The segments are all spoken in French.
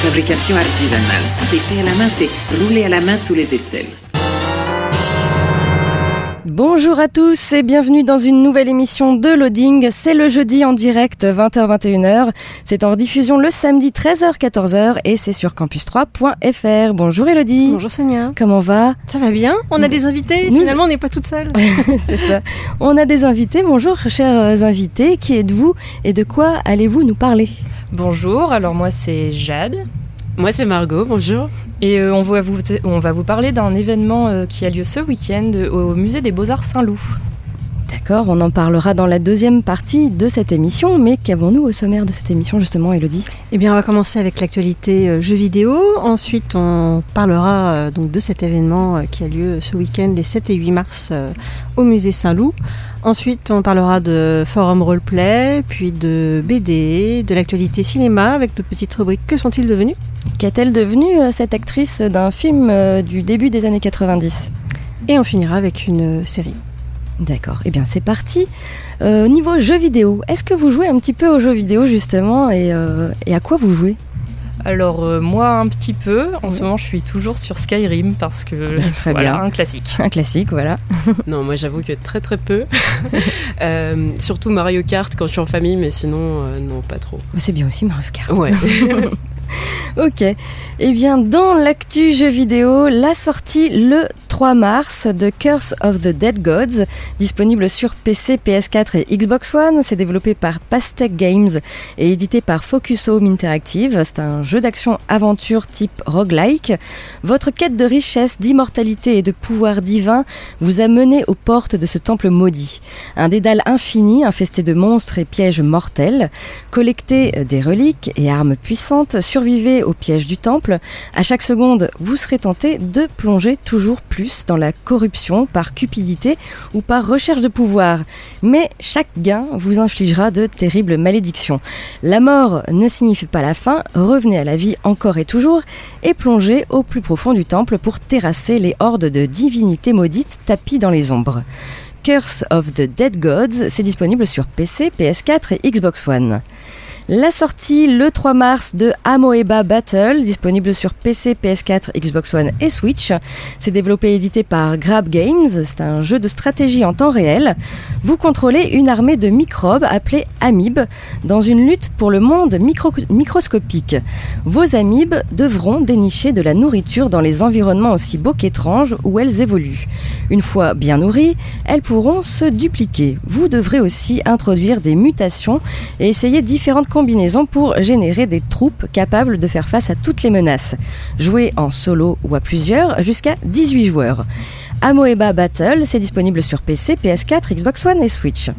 Fabrication artisanale. C'est fait à la main, c'est roulé à la main sous les aisselles. Bonjour à tous et bienvenue dans une nouvelle émission de Loading. C'est le jeudi en direct 20h-21h. C'est en diffusion le samedi 13h-14h et c'est sur campus3.fr. Bonjour Elodie. Bonjour Sonia. Comment va? Ça va bien? On a des invités Nous- Finalement, on n'est pas toute seule. C'est ça. On a des invités. Bonjour chers invités. Qui êtes-vous et de quoi allez-vous nous parler? Bonjour, alors moi c'est Jade. Moi c'est Margot, bonjour. Et euh, on, va vous, on va vous parler d'un événement euh, qui a lieu ce week-end euh, au musée des Beaux-Arts Saint-Loup. D'accord, on en parlera dans la deuxième partie de cette émission. Mais qu'avons-nous au sommaire de cette émission justement Elodie Eh bien, on va commencer avec l'actualité euh, jeux vidéo. Ensuite, on parlera euh, donc de cet événement euh, qui a lieu ce week-end, les 7 et 8 mars, euh, au musée Saint-Loup. Ensuite, on parlera de forum roleplay, puis de BD, de l'actualité cinéma, avec notre petite rubrique Que sont-ils devenus? Qu'est-elle devenue euh, cette actrice d'un film euh, du début des années 90 Et on finira avec une euh, série. D'accord, eh bien c'est parti. Euh, niveau jeux vidéo, est-ce que vous jouez un petit peu aux jeux vidéo justement et, euh, et à quoi vous jouez? Alors euh, moi un petit peu, en Oui. ce moment je suis toujours sur Skyrim parce que bah, c'est très voilà, bien. un classique. Un classique, voilà. Non, moi j'avoue que très très peu. Euh, surtout Mario Kart quand je suis en famille, mais sinon, euh, non, pas trop. C'est bien aussi Mario Kart. Ouais. Ok. Eh bien, dans l'actu jeux vidéo, la sortie le 3 mars de Curse of the Dead Gods, disponible sur PC, PS4 et Xbox One. C'est développé par Pastec Games et édité par Focus Home Interactive. C'est un jeu d'action-aventure type roguelike. Votre quête de richesse, d'immortalité et de pouvoir divin vous a mené aux portes de ce temple maudit. Un dédale infini infesté de monstres et pièges mortels. Collectez des reliques et armes puissantes, survivez aux pièges du temple. À chaque seconde, vous serez tenté de plonger toujours plus dans la corruption par cupidité ou par recherche de pouvoir. Mais chaque gain vous infligera de terribles malédictions. La mort ne signifie pas la fin, revenez à la vie encore et toujours et plongez au plus profond du temple pour terrasser les hordes de divinités maudites tapies dans les ombres. Curse of the Dead Gods, c'est disponible sur PC, PS4 et Xbox One. La sortie le 3 mars de Amoeba Battle, disponible sur PC, PS4, Xbox One et Switch. C'est développé et édité par Grab Games. C'est un jeu de stratégie en temps réel. Vous contrôlez une armée de microbes appelés amibes dans une lutte pour le monde micro- microscopique. Vos amibes devront dénicher de la nourriture dans les environnements aussi beaux qu'étranges où elles évoluent. Une fois bien nourries, elles pourront se dupliquer. Vous devrez aussi introduire des mutations et essayer différentes pour générer des troupes capables de faire face à toutes les menaces. Jouer en solo ou à plusieurs jusqu'à 18 joueurs. Amoeba Battle, c'est disponible sur PC, PS4, Xbox One et Switch.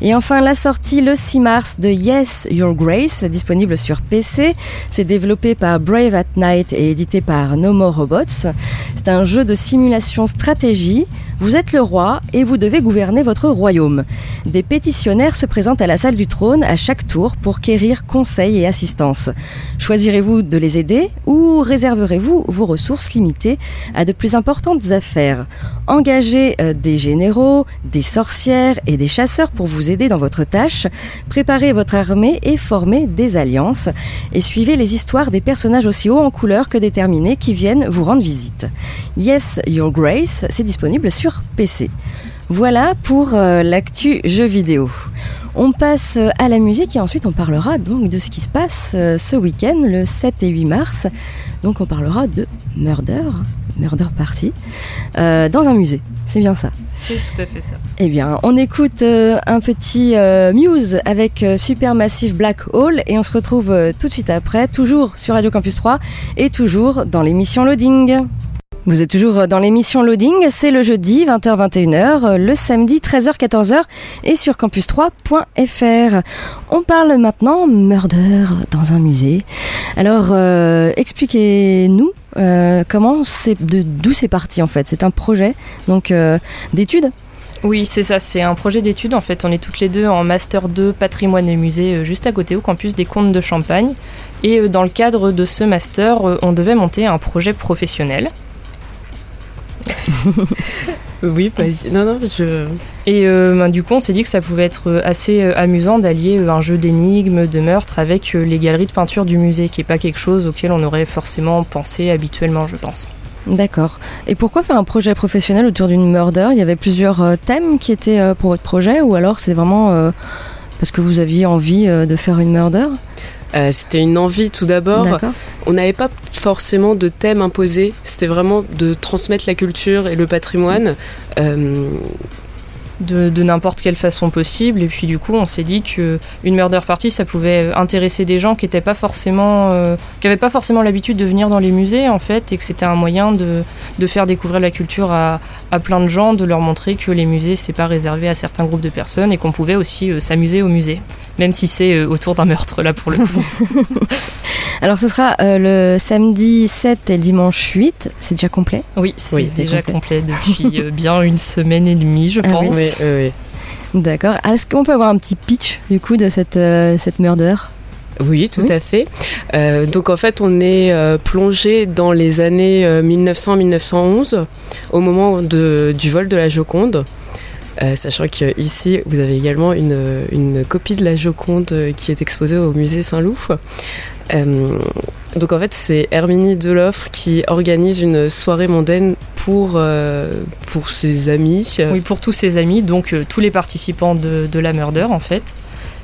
Et enfin la sortie le 6 mars de Yes Your Grace, disponible sur PC. C'est développé par Brave at Night et édité par No More Robots. C'est un jeu de simulation stratégie. Vous êtes le roi et vous devez gouverner votre royaume. Des pétitionnaires se présentent à la salle du trône à chaque tour pour quérir conseil et assistance. Choisirez-vous de les aider ou réserverez-vous vos ressources limitées à de plus importantes affaires? Engagez euh, des généraux, des sorcières et des chasseurs pour vous aider dans votre tâche. Préparez votre armée et formez des alliances. Et suivez les histoires des personnages aussi hauts en couleur que déterminés qui viennent vous rendre visite. Yes, Your Grace, c'est disponible sur PC. Voilà pour euh, l'actu jeux vidéo. On passe euh, à la musique et ensuite on parlera donc de ce qui se passe ce week-end, le 7 et 8 mars. Donc on parlera de Murder, Murder Party, euh, dans un musée. C'est bien ça. C'est tout à fait ça. Eh bien, on écoute euh, un petit euh, Muse avec Supermassive Black Hole et on se retrouve tout de suite après, toujours sur Radio Campus 3 et toujours dans l'émission Loading. Vous êtes toujours dans l'émission Loading, c'est le jeudi 20h-21h, le samedi 13h-14h et sur campus3.fr. On parle maintenant murder dans un musée. Alors euh, expliquez-nous euh, comment c'est, d'où c'est parti en fait? C'est un projet donc euh, d'études oui, c'est ça, c'est un projet d'études. En fait, on est toutes les deux en Master 2 Patrimoine et Musée juste à côté au campus des Comtes de Champagne. Et dans le cadre de ce master, on devait monter un projet professionnel. oui, vas-y. Non, non, je. Et euh, ben, du coup, on s'est dit que ça pouvait être euh, assez euh, amusant d'allier un jeu d'énigmes, de meurtres avec les galeries de peinture du musée, qui n'est pas quelque chose auquel on aurait forcément pensé habituellement, je pense. D'accord. Et pourquoi faire un projet professionnel autour d'une murder? Il y avait plusieurs thèmes qui étaient pour votre projet, ou alors c'est vraiment parce que vous aviez envie de faire une murder? Euh, c'était une envie tout d'abord. On n'avait pas forcément de thème imposé. C'était vraiment de transmettre la culture et le patrimoine. Euh, de, n'importe quelle façon possible. Et puis du coup, on s'est dit que une murder party, ça pouvait intéresser des gens qui n'étaient pas forcément, euh, qui n'avaient pas forcément l'habitude de venir dans les musées en fait, et que c'était un moyen de, de, faire découvrir la culture à, à, plein de gens, de leur montrer que les musées c'est pas réservé à certains groupes de personnes et qu'on pouvait aussi euh, s'amuser au musée, même si c'est euh, autour d'un meurtre là pour le coup. Alors ce sera le samedi 7 et dimanche 8, c'est déjà complet? Oui, c'est déjà complet. depuis bien une semaine et demie, je ah pense. D'accord. Est-ce qu'on peut avoir un petit pitch du coup de cette, euh, cette murder? Oui, tout à fait. Euh, donc en fait, on est euh, plongé dans les années 1900-1911, au moment de, du vol de la Joconde. sachant qu'ici, vous avez également une, une, copie de la Joconde qui est exposée au musée Saint-Loup. Donc en fait, c'est Herminie Deloffre qui organise une soirée mondaine pour, euh, pour ses amis. Oui, pour tous ses amis, donc euh, tous les participants de, la Murder en fait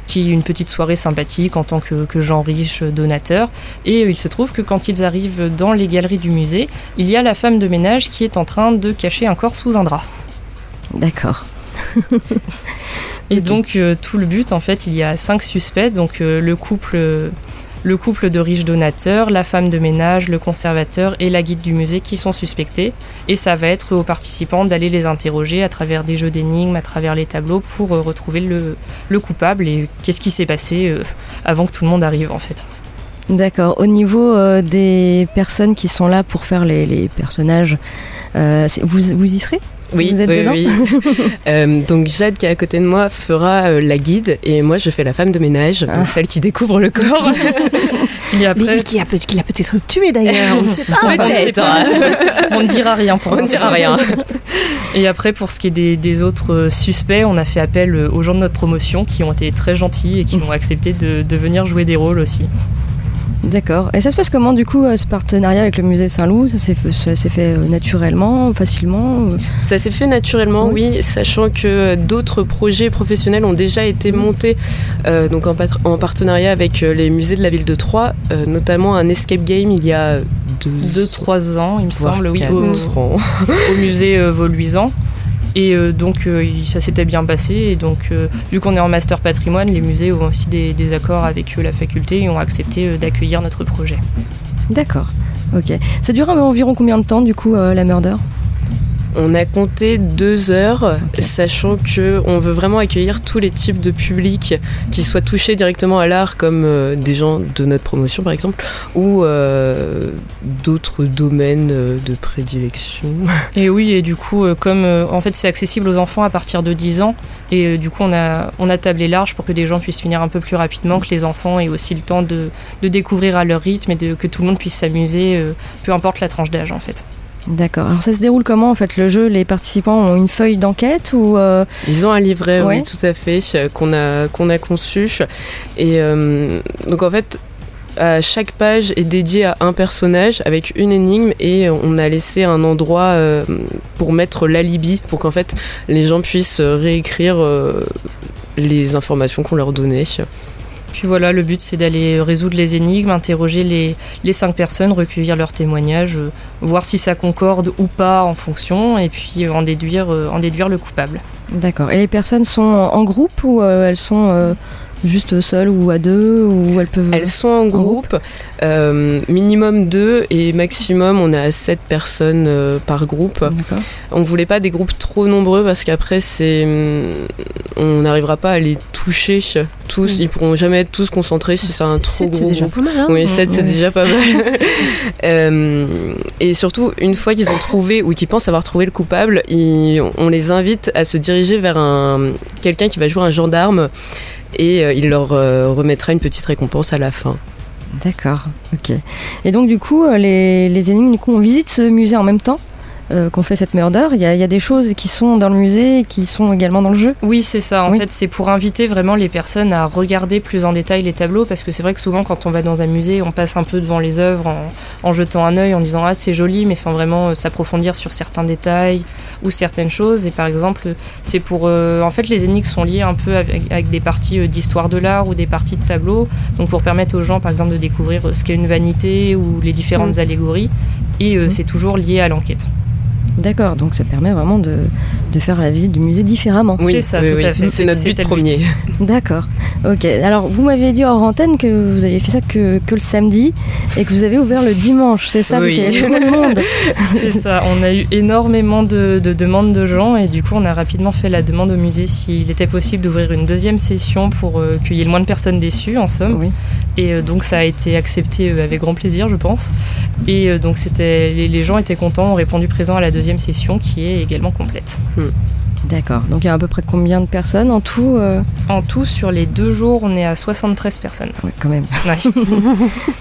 qui une petite soirée sympathique en tant que, que gens riches donateurs. Et euh, il se trouve que quand ils arrivent dans les galeries du musée, il y a la femme de ménage qui est en train de cacher un corps sous un drap. D'accord. et donc tout le but, en fait, il y a cinq suspects, donc le couple le couple de riches donateurs, la femme de ménage, le conservateur et la guide du musée qui sont suspectés. Et ça va être aux participants d'aller les interroger à travers des jeux d'énigmes, à travers les tableaux pour euh, retrouver le, coupable et qu'est-ce qui s'est passé euh, avant que tout le monde arrive en fait. D'accord. Au niveau euh, des personnes qui sont là pour faire les, personnages, vous, vous y serez? Oui, Vous êtes oui, euh, donc Jade qui est à côté de moi fera euh, la guide et moi je fais la femme de ménage, ah. celle qui découvre le corps. et après... qui a, peut-être tué d'ailleurs, on ne sait pas. Peut-être. on ne dira rien pour On ne dira rien. Et après pour ce qui est des, autres euh, suspects, on a fait appel aux gens de notre promotion qui ont été très gentils et qui ont accepté de venir jouer des rôles aussi. D'accord. Et ça se passe comment du coup euh, ce partenariat avec le musée Saint-Loup? Ça s'est fait, fait, euh, naturellement, facilement euh Ça s'est fait naturellement, oui, sachant que d'autres projets professionnels ont déjà été montés donc en, en, partenariat avec les musées de la ville de Troyes, notamment un escape game il y a deux, trois ans, il me semble, oui, au, au, musée Voluisant. Et euh, donc euh, ça s'était bien passé. Et donc euh, vu qu'on est en master patrimoine, les musées ont aussi des, accords avec la faculté et ont accepté d'accueillir notre projet. D'accord. Ok. Ça dure environ combien de temps du coup la Murder? On a compté deux heures, sachant que on veut vraiment accueillir tous les types de publics qui soient touchés directement à l'art, comme euh, des gens de notre promotion par exemple, ou euh, d'autres domaines euh, de prédilection. Et oui, et du coup, comme en fait c'est accessible aux enfants à partir de 10 ans, et du coup on a, on a tablé large pour que des gens puissent finir un peu plus rapidement, que les enfants aient aussi le temps de, de découvrir à leur rythme et de, que tout le monde puisse s'amuser, peu importe la tranche d'âge en fait. D'accord. Alors ça se déroule comment en fait le jeu? Les participants ont une feuille d'enquête ou euh, Ils ont un livret, oui, tout à fait, qu'on a qu'on a conçu. Et euh, donc en fait, chaque page est dédiée à un personnage avec une énigme et on a laissé un endroit euh, pour mettre l'alibi pour qu'en fait les gens puissent réécrire les informations qu'on leur donnait. Puis voilà, le but c'est d'aller résoudre les énigmes, interroger les, les cinq personnes, recueillir leurs témoignages, euh, voir si ça concorde ou pas en fonction, et puis euh, en, déduire, euh, en déduire le coupable. D'accord. Et les personnes sont en groupe ou elles sont juste seules ou à deux ou elles peuvent Elles sont en groupe, euh, minimum deux et maximum on est à sept personnes euh, par groupe. D'accord. On voulait pas des groupes trop nombreux parce qu'après c'est hum, on n'arrivera pas à les toucher tous. Ils pourront jamais être tous concentrés si c'est un trop c'est déjà pas mal. hein. Oui, 7 c'est déjà pas mal. Euh, et surtout, une fois qu'ils ont trouvé ou qu'ils pensent avoir trouvé le coupable, ils- on les invite à se diriger vers un, quelqu'un qui va jouer un gendarme et euh, il leur euh, remettra une petite récompense à la fin. D'accord, ok. Et donc du coup, euh, les, les énigmes, du coup, on visite ce musée en même temps? Euh, qu'on fait cette murder. Il y, a, il y a des choses qui sont dans le musée et qui sont également dans le jeu. Oui, c'est ça. En Oui. fait, c'est pour inviter vraiment les personnes à regarder plus en détail les tableaux, parce que c'est vrai que souvent, quand on va dans un musée, on passe un peu devant les œuvres en, en jetant un œil, en disant ah c'est joli, mais sans vraiment euh, s'approfondir sur certains détails ou certaines choses. Et par exemple, c'est pour, euh, en fait, les énigmes sont liées un peu avec, avec des parties d'histoire de l'art ou des parties de tableaux, donc pour permettre aux gens, par exemple, de découvrir ce qu'est une vanité ou les différentes allégories. Et euh, Mhm. c'est toujours lié à l'enquête. D'accord, donc ça permet vraiment de, de faire la visite du musée différemment. C'est ça, tout à fait. C'est notre but premier. D'accord, ok. Alors vous m'aviez dit hors antenne que vous aviez fait ça que, que le samedi et que vous avez ouvert le dimanche, c'est ça Parce Oui. qu'il y avait trop de monde. C'est ça, on a eu énormément de, de demandes de gens et du coup on a rapidement fait la demande au musée s'il était possible d'ouvrir une deuxième session pour euh, qu'il y ait le moins de personnes déçues en somme. Oui. Et euh, donc ça a été accepté euh, avec grand plaisir je pense. Et euh, donc c'était les, les gens étaient contents, ont répondu présent à la deuxième session qui est également complète. D'accord, donc il y a à peu près combien de personnes en tout euh, En tout sur les deux jours on est à 73 personnes. Ouais, quand même. Ouais.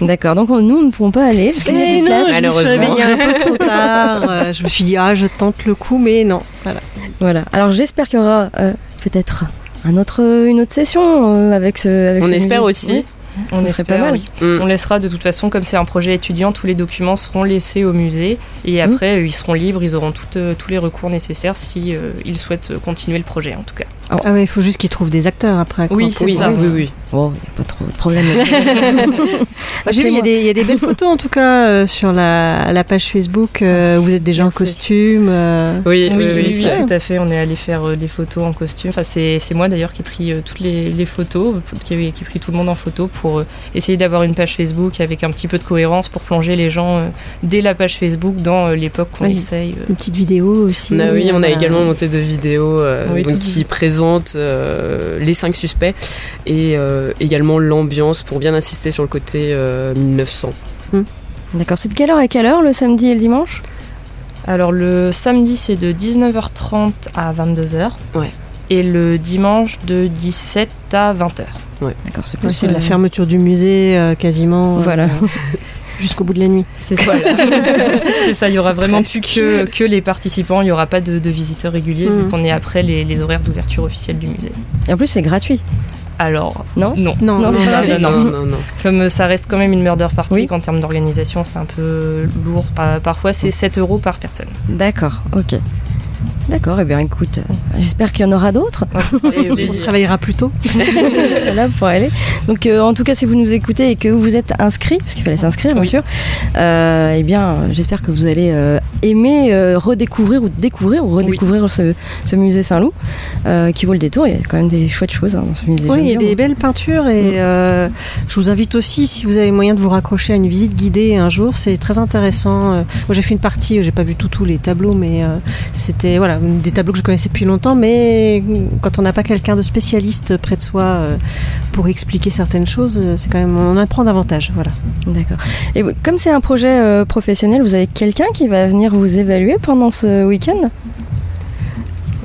D'accord, donc on- nous on ne pourrons pas aller parce qu'il y a des places. je me suis Malheureusement. un peu trop tard. euh, je me suis dit, ah, je tente le coup, mais non. Voilà. Voilà. Alors j'espère qu'il y aura euh, peut-être un autre, une autre session euh, avec ce. Avec On ce espère musée. aussi. Oui. On Ça serait espère, pas mal. oui. Mm. On laissera de toute façon, comme c'est un projet étudiant, tous les documents seront laissés au musée et après euh, ils seront libres, ils auront tout, euh, tous les recours nécessaires si euh, ils souhaitent continuer le projet en tout cas. Ah ouais, il faut juste qu'ils trouvent des acteurs après. quoi, Oui, c'est Oui, ça. oui, oui. Bon, il n'y a pas trop de problème. J'ai vu, il y, a des- il y a des belles photos en tout cas euh, sur la, la page Facebook. euh, où vous êtes déjà en costume. euh. Oui, Oui, oui, oui, tout à fait. On est allé faire euh, des photos en costume. Enfin, c'est c'est moi d'ailleurs qui ai pris euh, toutes les, les photos, qui ai, qui ai pris tout le monde en photo pour euh, essayer d'avoir une page Facebook avec un petit peu de cohérence pour plonger les gens euh, dès la page Facebook dans euh, l'époque qu'on Oui. essaye. euh. Une petite vidéo aussi. On a, oui, on a euh, également monté deux vidéos euh, Oui, donc, tout- qui présentent euh, les cinq suspects et euh, également l'ambiance pour bien insister sur le côté euh, 1900. D'accord, c'est de quelle heure à quelle heure le samedi et le dimanche? Alors le samedi c'est de 19h30 à 22h. Ouais. Et le dimanche de 17 à 20h. D'accord, c'est ouais, plus C'est de la fermeture du musée euh, quasiment. euh, Voilà. Jusqu'au bout de la nuit. C'est ça. c'est ça, il y aura vraiment plus que, que les participants, il n'y aura pas de, de visiteurs réguliers vu Mhm. qu'on est après les, les horaires d'ouverture officielle du musée. Et en plus, c'est gratuit, Alors, non non. Non, Non, non, non, non, non, non. Comme euh, ça reste quand même une murder party, Oui. qu'en termes d'organisation, c'est un peu lourd. Par- Parfois, c'est 7 euros par personne. D'accord, ok. D'accord, et bien écoute, j'espère qu'il y en aura d'autres. On se réveillera plus tôt. là pour aller. Donc euh, en tout cas, si vous nous écoutez et que vous êtes inscrit, parce qu'il fallait s'inscrire bien Oui. sûr, euh, eh bien j'espère que vous allez euh, aimer euh, redécouvrir ou découvrir ou redécouvrir ce, ce musée Saint-Loup qui vaut le détour. Il y a quand même des chouettes choses hein, dans ce musée. Oui, il y a des moi. belles peintures et Mm. je vous invite aussi, si vous avez moyen de vous raccrocher à une visite guidée un jour, c'est très intéressant. Moi, j'ai fait une partie, j'ai pas vu tout tous les tableaux, mais euh, c'était voilà des tableaux que je connaissais depuis longtemps. Mais quand on n'a pas quelqu'un de spécialiste près de soi euh, pour expliquer certaines choses, euh, c'est quand même on apprend davantage. Voilà. D'accord. Et comme c'est un projet euh, professionnel, vous avez quelqu'un qui va venir vous évaluer pendant ce week-end?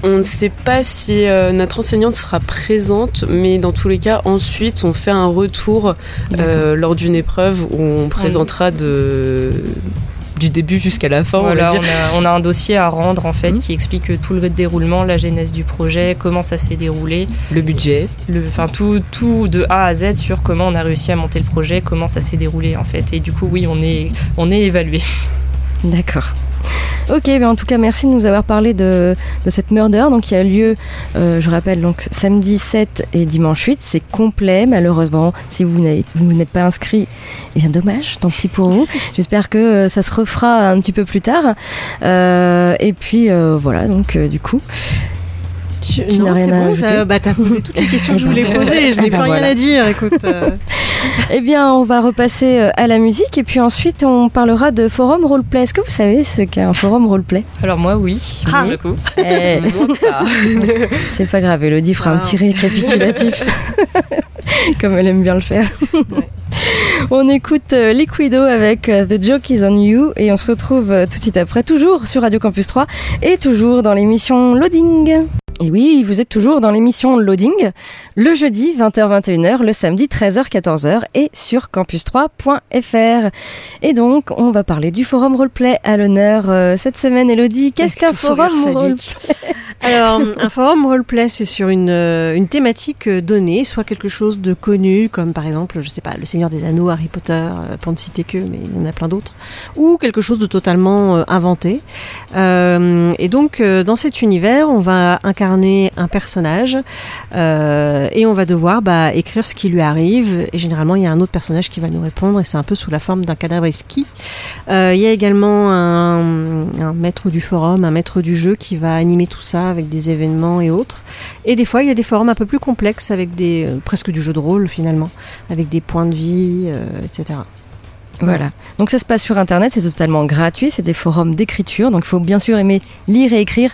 On ne sait pas si euh, notre enseignante sera présente, mais dans tous les cas, ensuite, on fait un retour euh, lors d'une épreuve où on présentera de, du début jusqu'à la fin. on va dire. on, a, on a un dossier à rendre en fait Mhm. qui explique tout le déroulement, la genèse du projet, comment ça s'est déroulé, Le budget. le, enfin tout, tout de A à Z sur comment on a réussi à monter le projet, comment ça s'est déroulé en fait. Et du coup, oui, on est, on est évalué. D'accord. Ok, ben en tout cas, merci de nous avoir parlé de, de cette murder. Donc, qui a lieu, euh, je rappelle, donc samedi 7 et dimanche 8. C'est complet, malheureusement. Si vous n'êtes pas inscrit, eh bien, dommage, tant pis pour vous. J'espère que euh, ça se refera un petit peu plus tard. Euh, et puis, voilà, donc, du coup. Tu n'as rien à ajouter t'as bah, posé toutes les questions que je voulais poser, je n'ai Ah bah plus rien à dire, écoute. Eh bien, on va repasser euh, à la musique et puis ensuite on parlera de forum roleplay. Est-ce que vous savez ce qu'est un forum roleplay? Alors moi oui, Ah. pour le coup. Eh. C'est pas grave, Elodie fera un Wow. petit récapitulatif. Comme elle aime bien le faire. On écoute euh, Liquido avec euh, The Joke is on You et on se retrouve euh, tout de suite après, toujours sur Radio Campus 3 et toujours dans l'émission Loading. Et oui, vous êtes toujours dans l'émission Loading, le jeudi 20h-21h, le samedi 13h-14h et sur campus3.fr. Et donc, on va parler du forum roleplay à l'honneur euh, cette semaine, Elodie. Qu'est-ce qu'un forum roleplay? Alors, un forum roleplay, c'est sur une, une thématique donnée, soit quelque chose de connu, comme par exemple, je sais pas, Le Seigneur des Harry Potter, euh, pour ne citer que, mais il y en a plein d'autres, ou quelque chose de totalement euh, inventé. Euh, et donc, dans cet univers, on va incarner un personnage et on va devoir bah, écrire ce qui lui arrive. Et généralement, il y a un autre personnage qui va nous répondre, et c'est un peu sous la forme d'un cadavre esquis. Il y a également un maître du forum, un maître du jeu qui va animer tout ça avec des événements et autres. Et des fois, il y a des forums un peu plus complexes avec des euh, presque du jeu de rôle finalement, avec des points de vie, euh, etc. Voilà. Donc ça se passe sur Internet, c'est totalement gratuit, c'est des forums d'écriture, donc il faut bien sûr aimer lire et écrire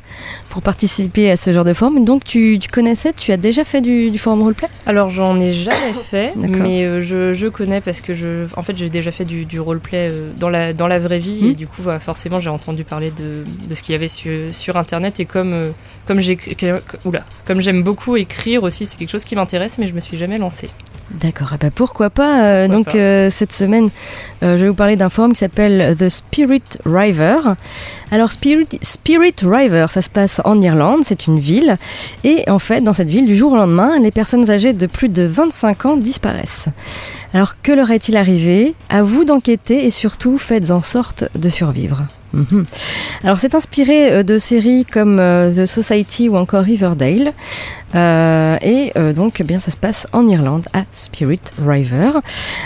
pour participer à ce genre de forum. Donc tu, tu connaissais, tu as déjà fait du, du forum roleplay? Alors j'en ai jamais fait, mais euh, je, je connais parce que je, en fait j'ai déjà fait du, du roleplay euh, dans la dans la vraie vie Mhm. et du coup bah, forcément j'ai entendu parler de, de ce qu'il y avait sur, sur internet et comme euh, comme j'aime beaucoup écrire aussi c'est quelque chose qui m'intéresse mais je me suis jamais lancée. D'accord, ah bah pourquoi pas. euh, Pourquoi donc euh, cette semaine, euh, je vais vous parler d'un forum qui s'appelle The Spirit River. Alors Spirit, Spirit River, ça se passe en Irlande, c'est une ville. Et en fait, dans cette ville, du jour au lendemain, les personnes âgées de plus de 25 ans disparaissent. Alors que leur est-il arrivé? À vous d'enquêter et surtout faites en sorte de survivre. Mhm. Alors c'est inspiré euh, de séries comme euh, The Society ou encore Riverdale. Euh, et donc eh bien ça se passe en Irlande à Spirit River.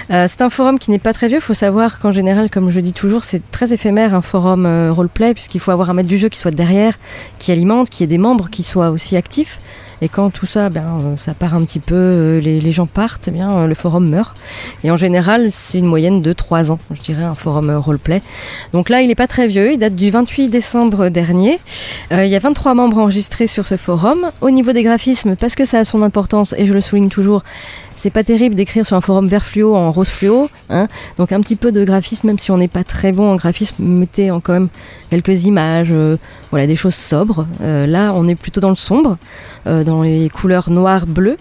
C'est un forum qui n'est pas très vieux. Il faut savoir qu'en général, comme je dis toujours, c'est très éphémère un forum roleplay puisqu'il faut avoir un maître du jeu qui soit derrière, qui alimente, qui ait des membres qui soient aussi actifs. Et quand tout ça, ben, euh, ça part un petit peu, euh, les, gens partent, eh bien, euh, le forum meurt. Et en général, c'est une moyenne de 3 ans, je dirais, un forum roleplay. Donc là, il n'est pas très vieux, il date du 28 décembre dernier. Il y a 23 membres enregistrés sur ce forum. Au niveau des graphismes, parce que ça a son importance, et je le souligne toujours, c'est pas terrible d'écrire sur un forum vert fluo en rose fluo. Hein Donc un petit peu de graphisme, même si on n'est pas très bon en graphisme, mettez en quand même quelques images, voilà, des choses sobres. Euh, là, on est plutôt dans le sombre, euh, dans les couleurs noir, bleu.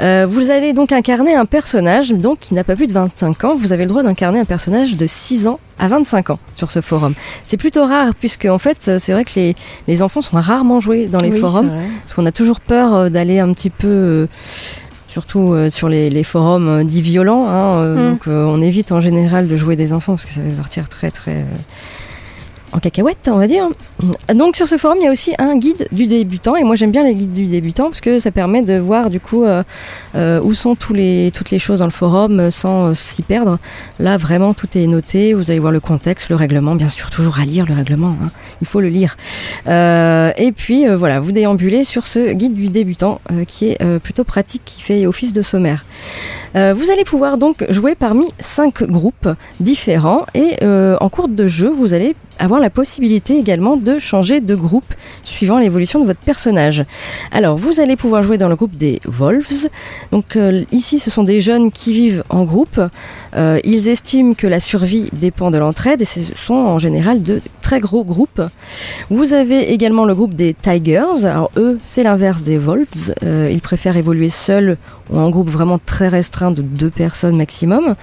Euh, vous allez donc incarner un personnage donc qui n'a pas plus de 25 ans. Vous avez le droit d'incarner un personnage de 6 ans à 25 ans sur ce forum. C'est plutôt rare puisque en fait, c'est vrai que les, les enfants sont rarement joués dans les Oui, forums parce qu'on a toujours peur d'aller un petit peu surtout euh, sur les, les forums euh, dits violents hein, euh, Mm. donc on évite en général de jouer des enfants parce que ça va partir très très en cacahuète, on va dire. Donc sur ce forum, il y a aussi un guide du débutant et moi j'aime bien les guides du débutant parce que ça permet de voir du coup euh, euh, où sont toutes les choses dans le forum euh, sans s'y perdre. Là vraiment tout est noté, vous allez voir le contexte, le règlement, bien sûr toujours à lire le règlement, hein. il faut le lire. Et puis voilà, vous déambulez sur ce guide du débutant qui est plutôt pratique, qui fait office de sommaire. Vous allez pouvoir donc jouer parmi cinq groupes différents et en cours de jeu, vous allez avoir la possibilité également de changer de groupe suivant l'évolution de votre personnage. Alors, vous allez pouvoir jouer dans le groupe des Wolves. Donc euh, ici, ce sont des jeunes qui vivent en groupe. Euh, ils estiment que la survie dépend de l'entraide et ce sont en général de très gros groupes. Vous avez également le groupe des Tigers. Alors eux, c'est l'inverse des Wolves. Euh, ils préfèrent évoluer seuls ou en groupe vraiment très restreint de deux personnes maximum.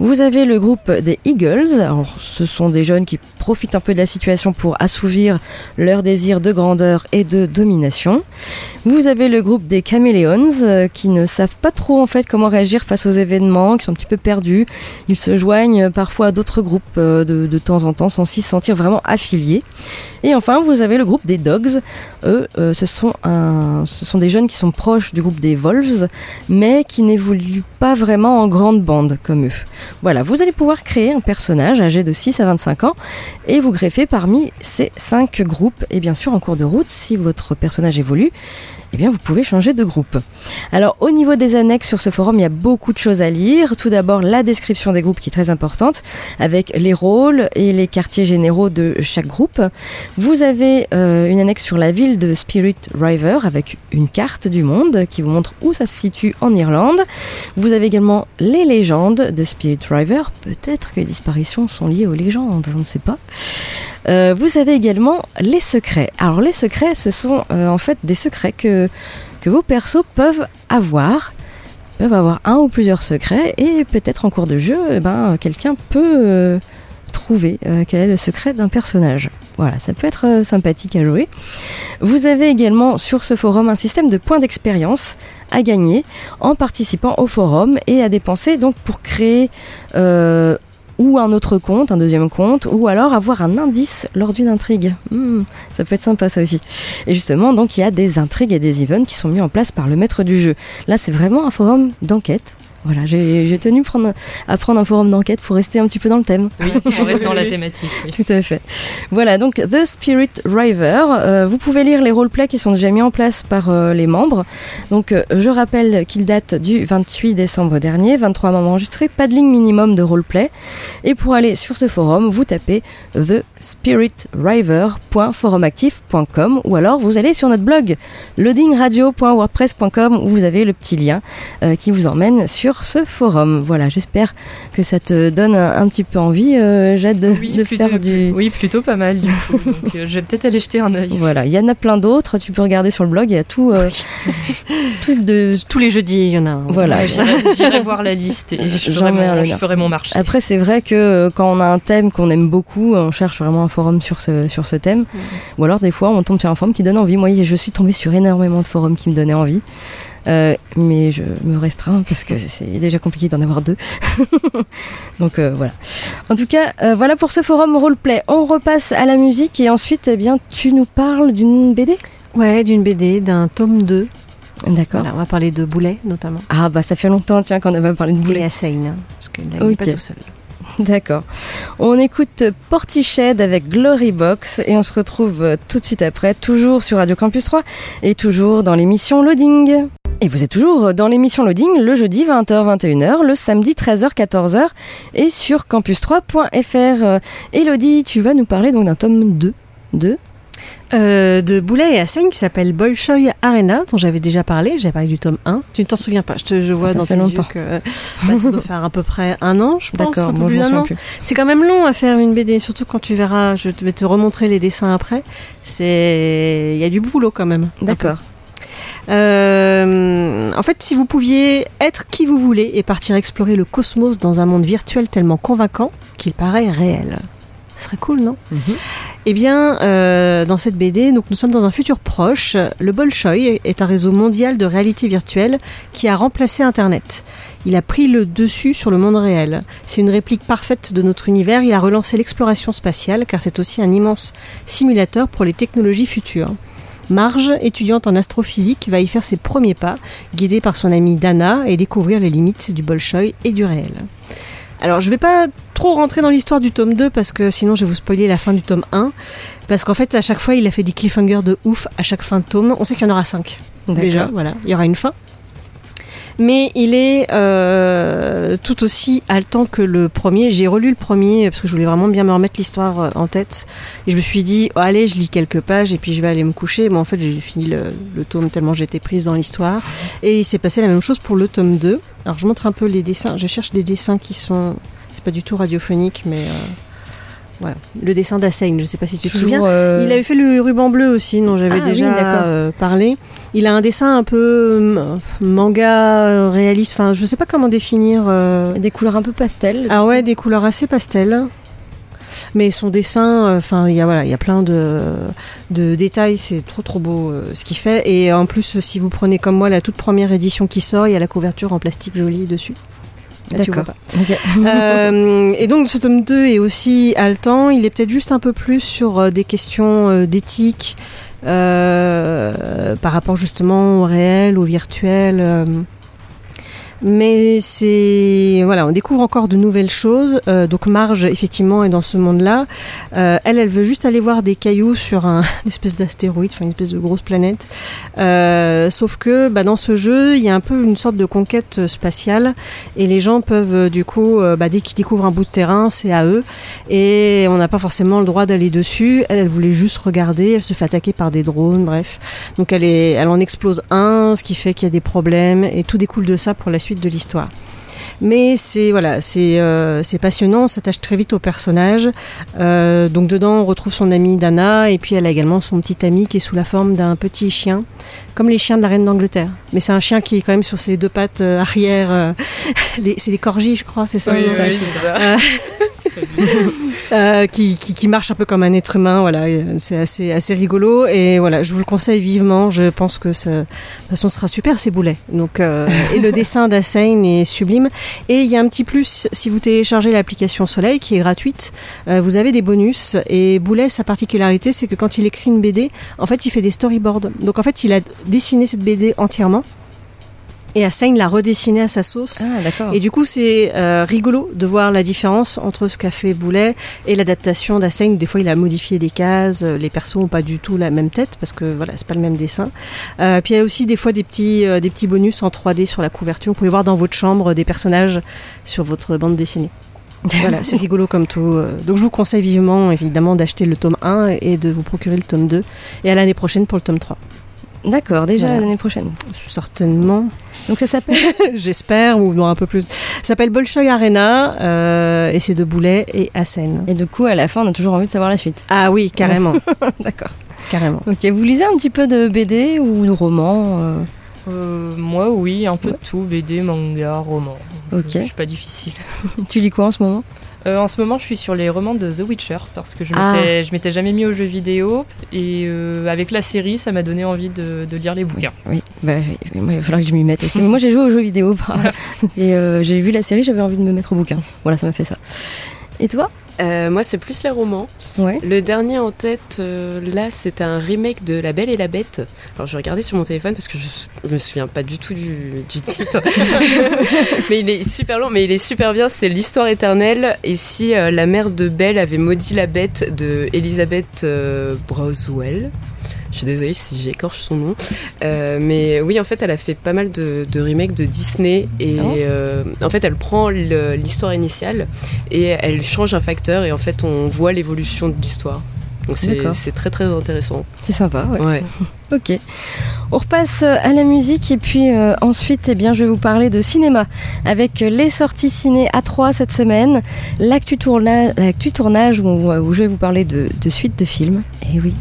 Vous avez le groupe des Eagles. Alors, ce sont des jeunes qui profitent un peu de la situation pour assouvir leur désir de grandeur et de domination. Vous avez le groupe des Caméléons euh, qui ne savent pas trop en fait comment réagir face aux événements, qui sont un petit peu perdus. Ils se joignent parfois à d'autres groupes euh, de, de temps en temps sans s'y sentir vraiment affiliés. Et enfin, vous avez le groupe des Dogs. Eux, euh, ce, sont un, ce sont des jeunes qui sont proches du groupe des Wolves, mais qui n'évoluent pas vraiment en grande bande comme eux. Voilà, vous allez pouvoir créer un personnage âgé de 6 à 25 ans et vous greffer parmi ces 5 groupes. Et bien sûr, en cours de route, si votre personnage évolue, eh bien vous pouvez changer de groupe. Alors au niveau des annexes sur ce forum, il y a beaucoup de choses à lire. Tout d'abord la description des groupes qui est très importante, avec les rôles et les quartiers généraux de chaque groupe. Vous avez euh, une annexe sur la ville de Spirit River avec une carte du monde qui vous montre où ça se situe en Irlande. Vous avez également les légendes de Spirit River. Peut-être que les disparitions sont liées aux légendes, on ne sait pas. Euh, vous avez également les secrets. Alors les secrets, ce sont euh, en fait des secrets que, vos persos peuvent avoir. Peuvent avoir un ou plusieurs secrets et peut-être en cours de jeu, eh ben, quelqu'un peut euh, trouver quel est le secret d'un personnage. Voilà, ça peut être sympathique à jouer. Vous avez également sur ce forum un système de points d'expérience à gagner en participant au forum et à dépenser donc pour créer ou un autre compte, un deuxième compte, ou alors avoir un indice lors d'une intrigue. Hmm, ça peut être sympa ça aussi. Et justement, donc il y a des intrigues et des events qui sont mis en place par le maître du jeu. Là, c'est vraiment un forum d'enquête voilà, j'ai tenu prendre, à prendre un forum d'enquête pour rester un petit peu dans le thème. Oui, on reste dans la thématique. Tout à fait. Voilà, donc The Spirit River. Euh, vous pouvez lire les roleplays qui sont déjà mis en place par euh, les membres. Donc, euh, je rappelle qu'ils datent du 28 décembre dernier, 23 membres enregistrés, pas de ligne minimum de roleplay. Et pour aller sur ce forum, vous tapez thespiриtriver.forumactif.com ou alors vous allez sur notre blog loadingradio.wordpress.com où vous avez le petit lien qui vous emmène sur ce forum. Voilà, j'espère que ça te donne un, petit peu envie, euh, Jade, de, faire du. Oui, plutôt pas mal du coup. Donc, euh, je vais peut-être aller jeter un œil. Voilà, il y en a plein d'autres. Tu peux regarder sur le blog. Il y a tout, euh, de... tous les jeudis. Il y en a. Voilà, j'irai voir la liste et je ferai, mon, je ferai mon marché. Après, c'est vrai que quand on a un thème qu'on aime beaucoup, on cherche vraiment un forum sur ce sur ce thème. Ou alors des fois, on tombe sur un forum qui donne envie. Moi, je suis tombée sur énormément de forums qui me donnaient envie. Euh, mais je me restreins parce que c'est déjà compliqué d'en avoir deux. Donc euh, voilà. En tout cas, euh, voilà pour ce forum roleplay. On repasse à la musique et ensuite, eh bien, tu nous parles d'une BD Ouais, d'une BD, d'un tome 2. D'accord. on va parler de Boulet notamment. Ah bah ça fait longtemps tiens qu'on avait parlé de Boulet. Et Assane, parce que là il n'est pas tout seul. D'accord. On écoute Portiched avec Glory Box et on se retrouve tout de suite après, toujours sur Radio Campus 3 et toujours dans l'émission Loading. Et vous êtes toujours dans l'émission Loading le jeudi 20h-21h, le samedi 13h-14h et sur campus3.fr. Elodie, tu vas nous parler donc d'un tome 2 de euh, de Boulet et Hassen qui s'appelle Bolshoi Arena, dont j'avais déjà parlé. J'avais parlé du tome 1. Tu ne t'en souviens pas Je, te, je vois dans tes longtemps. yeux que bah, ça doit faire à peu près un an, je pense. D'accord, bon, C'est quand même long à faire une BD, surtout quand tu verras. Je vais te remontrer les dessins après. C'est, il y a du boulot quand même. D'accord. Euh, en fait, si vous pouviez être qui vous voulez et partir explorer le cosmos dans un monde virtuel tellement convaincant qu'il paraît réel. Ce serait cool, non mhm. Eh bien, euh, dans cette BD, donc nous sommes dans un futur proche. Le Bolshoi est un réseau mondial de réalité virtuelle qui a remplacé Internet. Il a pris le dessus sur le monde réel. C'est une réplique parfaite de notre univers. Il a relancé l'exploration spatiale car c'est aussi un immense simulateur pour les technologies futures. Marge, étudiante en astrophysique, va y faire ses premiers pas, guidée par son amie Dana, et découvrir les limites du Bolshoi et du réel. Alors je ne vais pas trop rentrer dans l'histoire du tome 2 parce que sinon je vais vous spoiler la fin du tome 1. Parce qu'en fait à chaque fois il a fait des cliffhangers de ouf à chaque fin de tome. On sait qu'il y en aura 5 déjà, voilà, il y aura une fin mais il est euh, tout aussi haletant que le premier. J'ai relu le premier parce que je voulais vraiment bien me remettre l'histoire euh, en tête. Et je me suis dit, oh, allez, je lis quelques pages et puis je vais aller me coucher. Mais en fait, j'ai fini le, tome tellement j'étais prise dans l'histoire. Et il s'est passé la même chose pour le tome 2. Alors, je montre un peu les dessins. Je cherche des dessins qui sont. C'est pas du tout radiophonique, mais. Euh, le dessin d'Assain, je ne sais pas si tu te souviens. Euh, il avait fait le ruban bleu aussi, dont j'avais ah déjà euh, parlé. Il a un dessin un peu euh, manga réaliste, enfin je ne sais pas comment définir. Des couleurs un peu pastel. Ah ouais, des couleurs assez pastel. Mais son dessin, enfin il y a voilà, il y a plein de, de détails, c'est trop trop beau ce qu'il fait. Et en plus, si vous prenez comme moi la toute première édition qui sort, il y a la couverture en plastique jolie dessus. D'accord. Euh, et donc ce tome 2 est aussi haletant. Il est peut-être juste un peu plus sur euh, des questions euh, d'éthique par rapport justement au réel, au virtuel. Mais c'est voilà, on découvre encore de nouvelles choses. Euh, donc Marge, effectivement, est dans ce monde-là. Euh, elle, elle veut juste aller voir des cailloux sur un, une espèce d'astéroïde, enfin une espèce de grosse planète. Euh, sauf que bah, dans ce jeu, il y a un peu une sorte de conquête spatiale et les gens peuvent du coup, bah, dès qu'ils découvrent un bout de terrain, c'est à eux et on n'a pas forcément le droit d'aller dessus. Elle, elle voulait juste regarder. Elle se fait attaquer par des drones, bref. Donc elle est, elle en explose un, ce qui fait qu'il y a des problèmes et tout découle de ça pour la suite de l'histoire. Mais c'est voilà, c'est euh, passionnant, on s'attache très vite au personnage. Euh, donc dedans, on retrouve son amie Dana et puis elle a également son petit ami qui est sous la forme d'un petit chien, comme les chiens de la reine d'Angleterre. Mais c'est un chien qui est quand même sur ses deux pattes euh, arrière. euh, c'est les corgis, je crois, c'est ça. Oui, oui, ça. Euh, qui, qui, qui marche un peu comme un être humain. Voilà, c'est assez, assez rigolo. Et voilà, je vous le conseille vivement. Je pense que ça, de toute façon, ce sera super ces boulets. Donc, euh, et le dessin d'Assain est sublime. Et il y a un petit plus si vous téléchargez l'application Soleil qui est gratuite. euh, vous avez des bonus. Et Boulet, sa particularité, c'est que quand il écrit une BD, en fait, il fait des storyboards. Donc, en fait, il a dessiné cette BD entièrement. Et Assain l'a redessiné à sa sauce. Ah. Et du coup, c'est euh, rigolo de voir la différence entre ce qu'a fait Boulet et l'adaptation d'Assain. Des fois, il a modifié des cases, euh, les persos n'ont pas du tout la même tête parce que voilà, c'est pas le même dessin. Euh, puis il y a aussi des fois des petits, euh, des petits bonus en 3D sur la couverture. Vous pouvez voir dans votre chambre des personnages sur votre bande dessinée. voilà, c'est rigolo comme tout. Donc je vous conseille vivement, évidemment, d'acheter le tome 1 et de vous procurer le tome 2. Et à l'année prochaine pour le tome 3. D'accord, déjà Voilà. l'année prochaine. Certainement. Donc ça s'appelle J'espère, ou non, un peu plus. Ça s'appelle Bolshoi Arena, euh, et c'est de Boulet et Assen. Et du coup, à la fin, on a toujours envie de savoir la suite. Ah oui, carrément. D'accord. carrément. Ok, vous lisez un petit peu de BD ou de romans euh, Euh, moi, oui, un peu de tout, BD, manga, roman. Ok. Je suis pas difficile. Tu lis quoi en ce moment? Euh, en ce moment, je suis sur les romans de The Witcher parce que je Ah. m'étais, je m'étais jamais mis aux jeux vidéo et euh, avec la série, ça m'a donné envie de, de lire les bouquins. Oui, bah, oui, moi, il va falloir que je m'y mette aussi. Mais moi, j'ai joué aux jeux vidéo et euh, j'ai vu la série, j'avais envie de me mettre au bouquin. Voilà, ça m'a fait ça. Et toi? Euh, moi, c'est plus les romans. Ouais. Le dernier en tête, euh, là, c'était un remake de La Belle et la Bête. Alors, je regardais sur mon téléphone parce que je me souviens pas du tout du, du titre. mais il est super long, mais il est super bien. C'est l'histoire éternelle. Et si euh, la mère de Belle avait maudit la bête de Elizabeth euh, Broswell. Je suis désolée si j'écorche son nom. Euh, mais oui, en fait, elle a fait pas mal de, de remakes de Disney. Et Ah euh, en fait, elle prend l'histoire initiale et elle change un facteur. Et en fait, on voit l'évolution de l'histoire. Donc c'est très très intéressant. C'est sympa, ouais. Ouais. Ok. On repasse euh, à la musique et puis euh, ensuite, eh bien, je vais vous parler de cinéma avec les sorties ciné A3 cette semaine, l'actu tournage, où, je vais vous parler de, de suites de films. Et oui.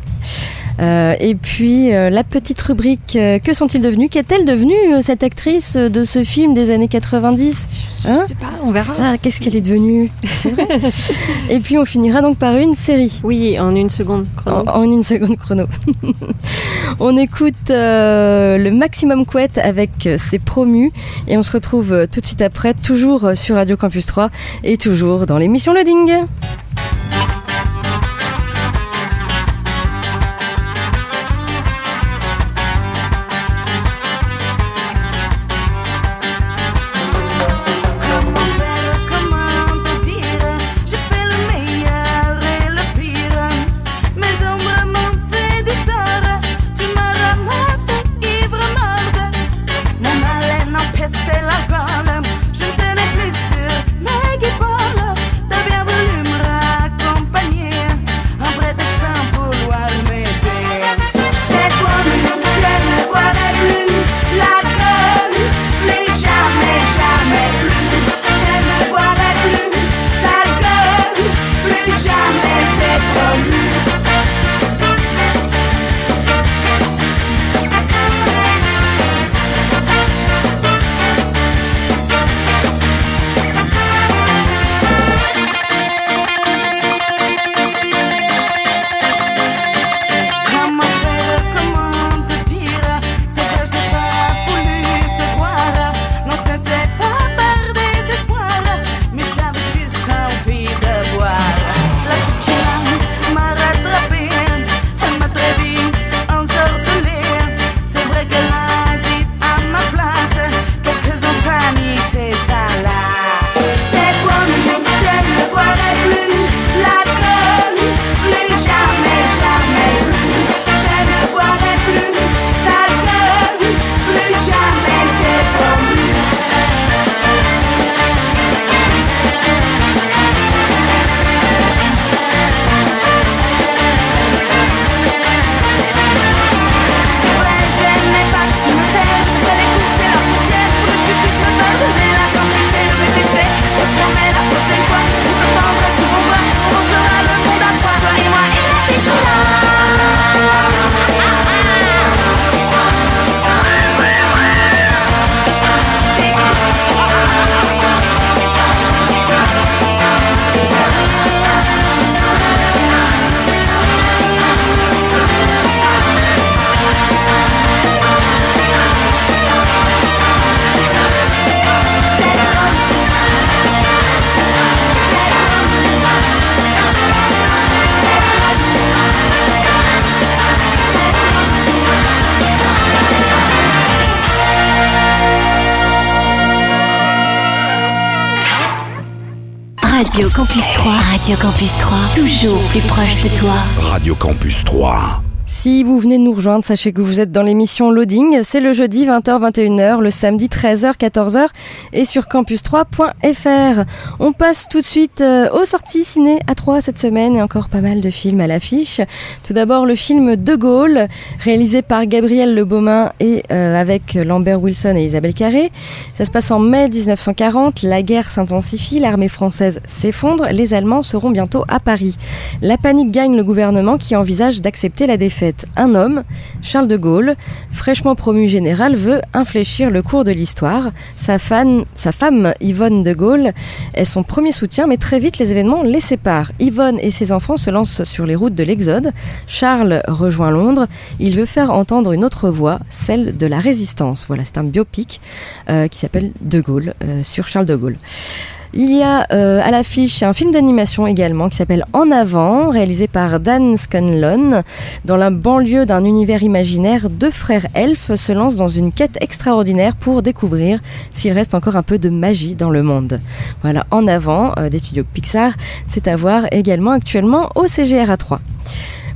Euh, et puis euh, la petite rubrique euh, Que sont-ils devenus? Qu'est-elle devenue cette actrice de ce film des années 90 Hein je sais pas, on verra. Ça, Qu'est-ce qu'elle est devenue? C'est vrai. et puis on finira donc par une série. Oui, en une seconde. En, chrono. en une seconde chrono. on écoute le Maximum Couette avec ses promus et on se retrouve tout de suite après, toujours sur Radio Campus 3 et toujours dans l'émission Loading. Radio Campus 3. Radio Campus 3. Toujours plus proche de toi. Radio Campus 3. Si vous venez de nous rejoindre, sachez que vous êtes dans l'émission Loading. C'est le jeudi 20h-21h, le samedi 13h-14h et sur campus3.fr. On passe tout de suite euh, aux sorties ciné à 3 cette semaine et encore pas mal de films à l'affiche. Tout d'abord le film De Gaulle, réalisé par Gabriel Le Beaumain et euh, avec Lambert Wilson et Isabelle Carré. Ça se passe en mai 1940, la guerre s'intensifie, l'armée française s'effondre, les Allemands seront bientôt à Paris. La panique gagne le gouvernement qui envisage d'accepter la défaite. Un homme, Charles de Gaulle, fraîchement promu général, veut infléchir le cours de l'histoire. Sa femme, Yvonne de Gaulle, est son premier soutien, mais très vite les événements les séparent. Yvonne et ses enfants se lancent sur les routes de l'Exode. Charles rejoint Londres. Il veut faire entendre une autre voix, celle de la résistance. Voilà, c'est un biopic euh, qui s'appelle De Gaulle, euh, sur Charles de Gaulle. Il y a euh, à l'affiche un film d'animation également qui s'appelle En avant, réalisé par Dan Scanlon. Dans la banlieue d'un univers imaginaire, deux frères elfes se lancent dans une quête extraordinaire pour découvrir s'il reste encore un peu de magie dans le monde. Voilà, En avant euh, des studios Pixar, c'est à voir également actuellement au CGR à 3.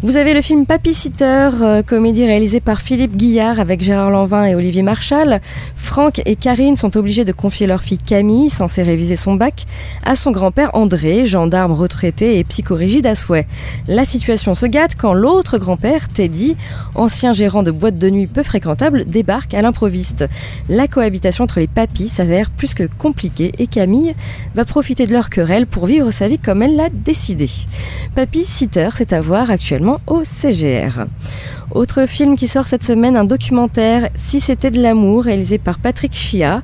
Vous avez le film Papy Sitter, euh, comédie réalisée par Philippe Guillard avec Gérard Lanvin et Olivier Marchal. Franck et Karine sont obligés de confier leur fille Camille, censée réviser son bac, à son grand-père André, gendarme retraité et psychorigide à souhait. La situation se gâte quand l'autre grand-père, Teddy, ancien gérant de boîte de nuit peu fréquentable, débarque à l'improviste. La cohabitation entre les papis s'avère plus que compliquée et Camille va profiter de leur querelle pour vivre sa vie comme elle l'a décidé. Papy Sitter, c'est à voir actuellement au CGR. Autre film qui sort cette semaine, un documentaire Si c'était de l'amour, réalisé par Patrick Chia.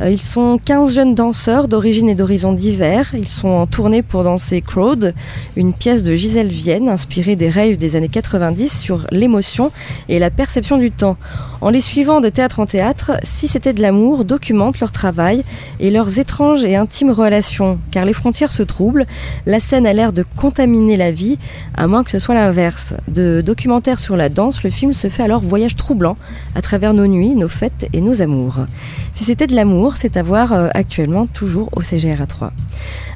Euh, ils sont 15 jeunes danseurs d'origine et d'horizons divers. Ils sont en tournée pour danser Crowd, une pièce de Gisèle Vienne inspirée des rêves des années 90 sur l'émotion et la perception du temps. En les suivant de théâtre en théâtre, Si c'était de l'amour documente leur travail et leurs étranges et intimes relations, car les frontières se troublent. La scène a l'air de contaminer la vie, à moins que ce soit l'inverse. De documentaire sur la danse, le film se fait alors voyage troublant à travers nos nuits, nos fêtes et nos amours. Si c'était de l'amour, c'est à voir euh, actuellement toujours au CGR à 3.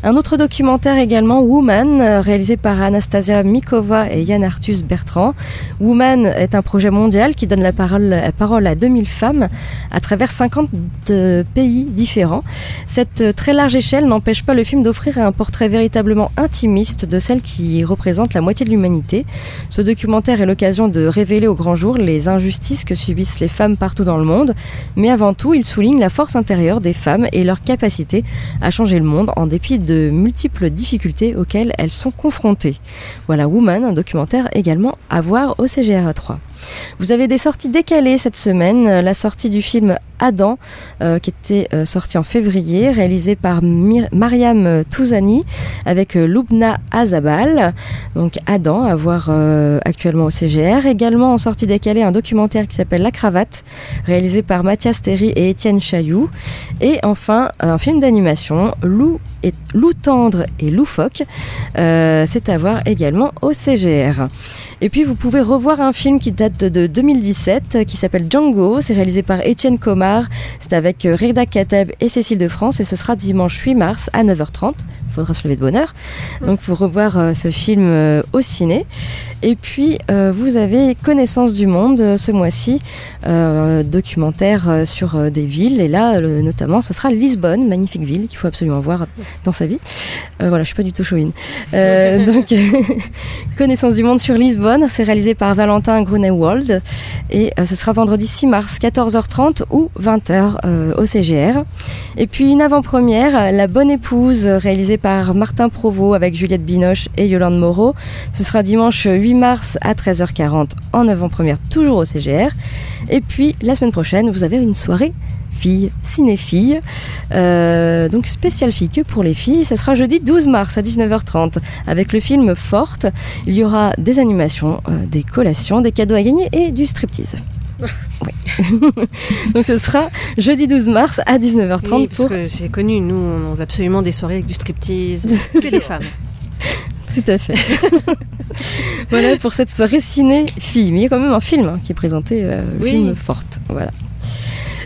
Un autre documentaire également, Woman, euh, réalisé par Anastasia Mikova et Yann Arthus Bertrand. Woman est un projet mondial qui donne la parole, la parole à 2000 femmes à travers 50 euh, pays différents. Cette très large échelle n'empêche pas le film d'offrir un portrait véritablement intimiste de celle qui représente la moitié de l'humanité. Ce documentaire est l'occasion de révéler au grand jour les injustices que subissent les femmes partout dans le monde, mais avant tout, il souligne la force intérieure des femmes et leur capacité à changer le monde en dépit de multiples difficultés auxquelles elles sont confrontées. Voilà Woman, un documentaire également à voir au CGRA 3. Vous avez des sorties décalées cette semaine. Euh, La sortie du film Adam, euh, qui était euh, sorti en février, réalisé par Mariam Touzani avec Loubna Azabal. Donc Adam, à voir actuellement au CGR. Également en sortie décalée, un documentaire qui s'appelle La Cravate, réalisé par Mathias Terry et Étienne Chailloux. Et enfin, un film d'animation, Lou, et, Lou Tendre et Loufoque. Euh, C'est à voir également au CGR. Et puis vous pouvez revoir un film qui date de 2017 euh, qui s'appelle Django. C'est réalisé par Étienne Comard. C'est avec euh, Reda Kateb et Cécile de France et ce sera dimanche 8 mars à 9h30. Il faudra se lever de bonne heure. Donc pour revoir ce film au ciné. Et puis vous avez Connaissance du monde ce mois-ci, euh, documentaire sur des villes. Et là, notamment, ce sera Lisbonne, magnifique ville qu'il faut absolument voir dans sa vie. Euh, voilà, je suis pas du tout chauvine. Euh, donc, Connaissance du monde sur Lisbonne, c'est réalisé par Valentin Grunewald et euh, ce sera vendredi 6 mars, 14h30 ou 20h euh, au CGR. Et puis une avant-première, La Bonne Épouse, réalisée par Martin Provost avec Juliette Binoche et Yolande Moreau. Ce sera dimanche 8 mars à 13h40 en avant-première, toujours au CGR. Et puis la semaine prochaine, vous avez une soirée filles, ciné-filles. Euh, donc spécial filles que pour les filles. Ce sera jeudi 12 mars à 19h30 avec le film Forte. Il y aura des animations, euh, des collations, des cadeaux à gagner et du striptease. Oui. donc ce sera jeudi 12 mars à 19h30 Oui, parce pour... que c'est connu, nous on veut absolument des soirées avec du striptease, que des femmes. Tout à fait. voilà pour cette soirée ciné-fille. Mais il y a quand même un film hein, qui est présenté, euh, le Oui. film Forte. Voilà.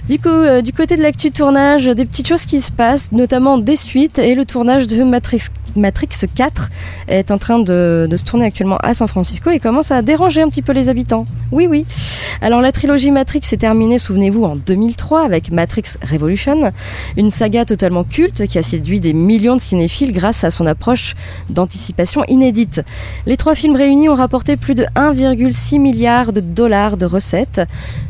Du coup, euh, du côté de l'actu tournage, des petites choses qui se passent, notamment des suites et le tournage de Matrix, Matrix 4 est en train de, de se tourner actuellement à San Francisco et commence à déranger un petit peu les habitants. Oui, oui. Alors la trilogie Matrix s'est terminée, souvenez-vous, en 2003 avec Matrix Revolution, une saga totalement culte qui a séduit des millions de cinéphiles grâce à son approche d'anticipation inédite. Les trois films réunis ont rapporté plus de 1,6 milliard de dollars de recettes.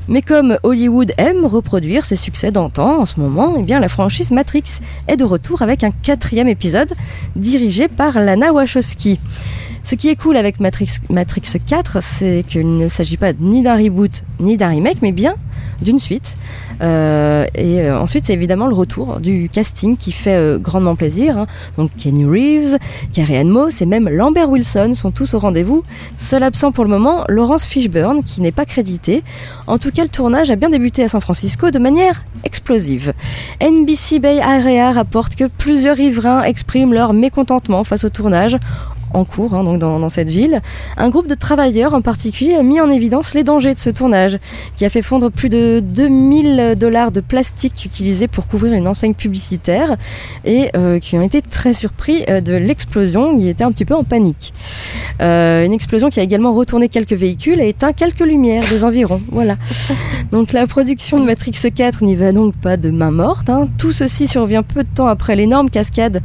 Mais comme Hollywood aime reproduire ses succès d'antan en ce moment, eh bien la franchise Matrix est de retour avec un quatrième épisode dirigé par Lana Wachowski. Ce qui est cool avec Matrix, Matrix 4, c'est qu'il ne s'agit pas ni d'un reboot ni d'un remake, mais bien d'une suite. Euh, et euh, ensuite, c'est évidemment le retour du casting qui fait euh, grandement plaisir. hein. Donc Kenny Reeves, Carrie Ann Moss et même Lambert Wilson sont tous au rendez-vous. Seul absent pour le moment, Laurence Fishburne, qui n'est pas crédité. En tout cas, le tournage a bien débuté à San Francisco de manière explosive. NBC Bay Area rapporte que plusieurs riverains expriment leur mécontentement face au tournage en cours hein, donc dans, cette ville. Un groupe de travailleurs en particulier a mis en évidence les dangers de ce tournage, qui a fait fondre plus de 2000 dollars de plastique utilisé pour couvrir une enseigne publicitaire et euh, qui ont été très surpris euh, de l'explosion, qui étaient un petit peu en panique. Euh, une explosion qui a également retourné quelques véhicules et éteint quelques lumières des environs. Voilà. Donc la production de Matrix 4 n'y va donc pas de main morte. hein. Tout ceci survient peu de temps après l'énorme cascade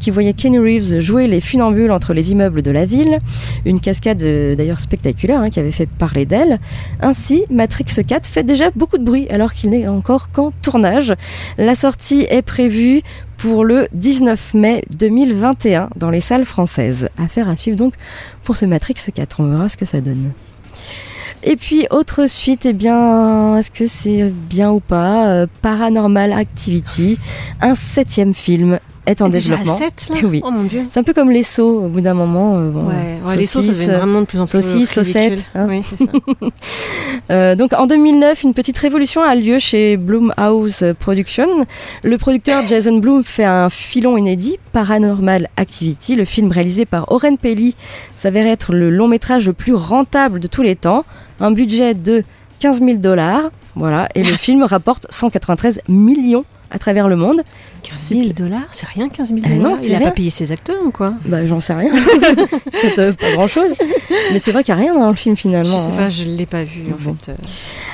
qui voyait Kenny Reeves jouer les funambules entre les immeubles de la ville. Une cascade euh, d'ailleurs spectaculaire hein, qui avait fait parler d'elle. Ainsi, Matrix 4 fait déjà beaucoup de bruit alors qu'il n'est encore qu'en tournage. La sortie est prévue pour le 19 mai 2021 dans les salles françaises. Affaire à suivre donc pour ce Matrix 4. On verra ce que ça donne. Et puis, autre suite, eh bien, est-ce que c'est bien ou pas? Euh, Paranormal Activity, un septième film est en Et déjà à développement. là oui. Oh mon dieu. C'est un peu comme les sauts, au bout d'un moment. euh, bon, Ouais, ouais, les sauts, ça saucisses, devient vraiment de plus en plus Saucisses, ridicule. saucettes. hein. Oui. Euh, donc en 2009, une petite révolution a lieu chez Blumhouse Productions. Le producteur Jason Blum fait un filon inédit, Paranormal Activity. Le film réalisé par Oren Peli s'avère être le long métrage le plus rentable de tous les temps. Un budget de 15 000 dollars. Voilà, et le film rapporte 193 millions à travers le monde. 15 000 dollars, c'est rien 15 000 Eh dollars non, Il c'est a rien. pas payé ses acteurs ou quoi? Bah, j'en sais rien. Peut-être euh, pas grand-chose. Mais c'est vrai qu'il n'y a rien dans le film finalement. Je sais hein. pas, je l'ai pas vu en Bon. fait. euh.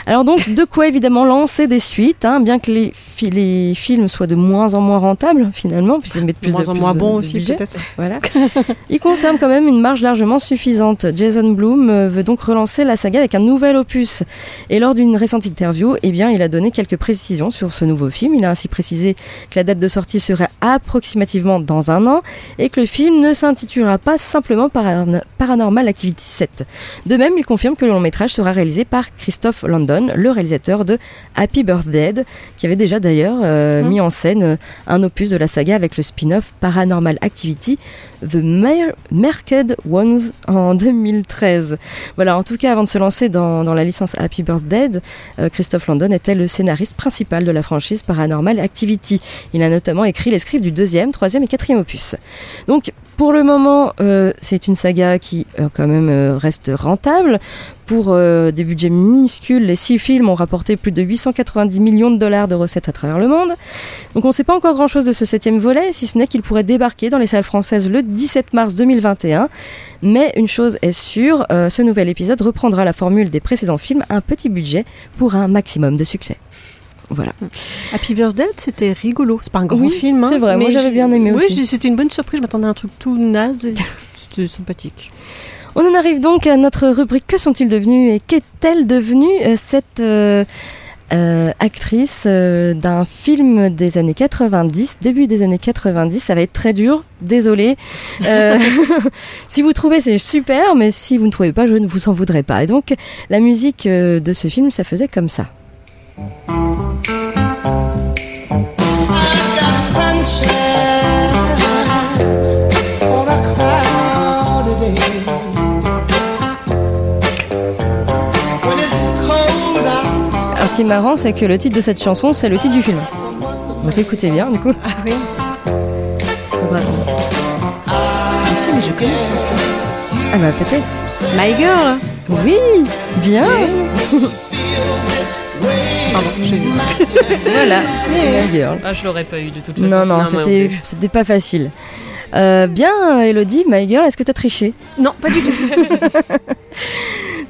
Alors donc, de quoi évidemment lancer des suites, hein, bien que les, fi- les films soient de moins en moins rentables finalement, puisqu'ils mettent De plus moins de, en plus moins de- bon de aussi peut-être. Voilà. Ils conservent quand même une marge largement suffisante. Jason Blum euh, veut donc relancer la saga avec un nouvel opus. Et lors d'une récente interview, eh bien, il a donné quelques précisions sur ce nouveau film. Il a ainsi précisé que la date de sortie serait approximativement dans un an et que le film ne s'intitulera pas simplement Paran- Paranormal Activity 7. De même, il confirme que le long métrage sera réalisé par Christophe Landon, le réalisateur de Happy Birthday, qui avait déjà d'ailleurs euh, Mhm. mis en scène euh, un opus de la saga avec le spin-off Paranormal Activity, The Mer- Merked Ones en 2013. Voilà, en tout cas, avant de se lancer dans, la licence Happy Birthday, euh, Christophe Landon était le scénariste principal de la franchise Paranormal Activity. Il a notamment écrit les scripts du deuxième, troisième et quatrième opus. Donc, pour le moment, euh, c'est une saga qui euh, quand même euh, reste rentable. Pour des budgets minuscules, les six films ont rapporté plus de 890 millions de dollars de recettes à travers le monde. Donc on ne sait pas encore grand-chose de ce septième volet, si ce n'est qu'il pourrait débarquer dans les salles françaises le 17 mars 2021. Mais une chose est sûre, ce nouvel épisode reprendra la formule des précédents films, un petit budget pour un maximum de succès. Voilà. Happy Birthday, c'était rigolo. C'est pas un grand Oui, film. hein, c'est vrai, moi, j'avais bien aimé Oui, aussi. j'ai- c'était une bonne surprise. Je m'attendais à un truc tout naze. C'était sympathique. On en arrive donc à notre rubrique Que sont-ils devenus et qu'est-elle devenue euh, cette euh, euh, actrice d'un film des années 90, début des années 90 Ça va être très dur, désolé. Si vous trouvez, c'est super, mais si vous ne trouvez pas, je ne vous en voudrais pas. Et donc, la musique de ce film, ça faisait comme ça. Alors, ce qui est marrant, c'est que le titre de cette chanson, c'est le titre du film. Donc, écoutez bien, du coup. Ah oui Faudra attendre. Mais si, mais je connais ça en plus. Ah bah peut-être. My Girl Oui, bien. pardon. j'ai- Voilà, My Girl. Ah, je l'aurais pas eu de toute façon. Non, non, Non, c'était pas facile. Euh, bien, Elodie, My Girl, est-ce que t'as triché? Non, pas du tout.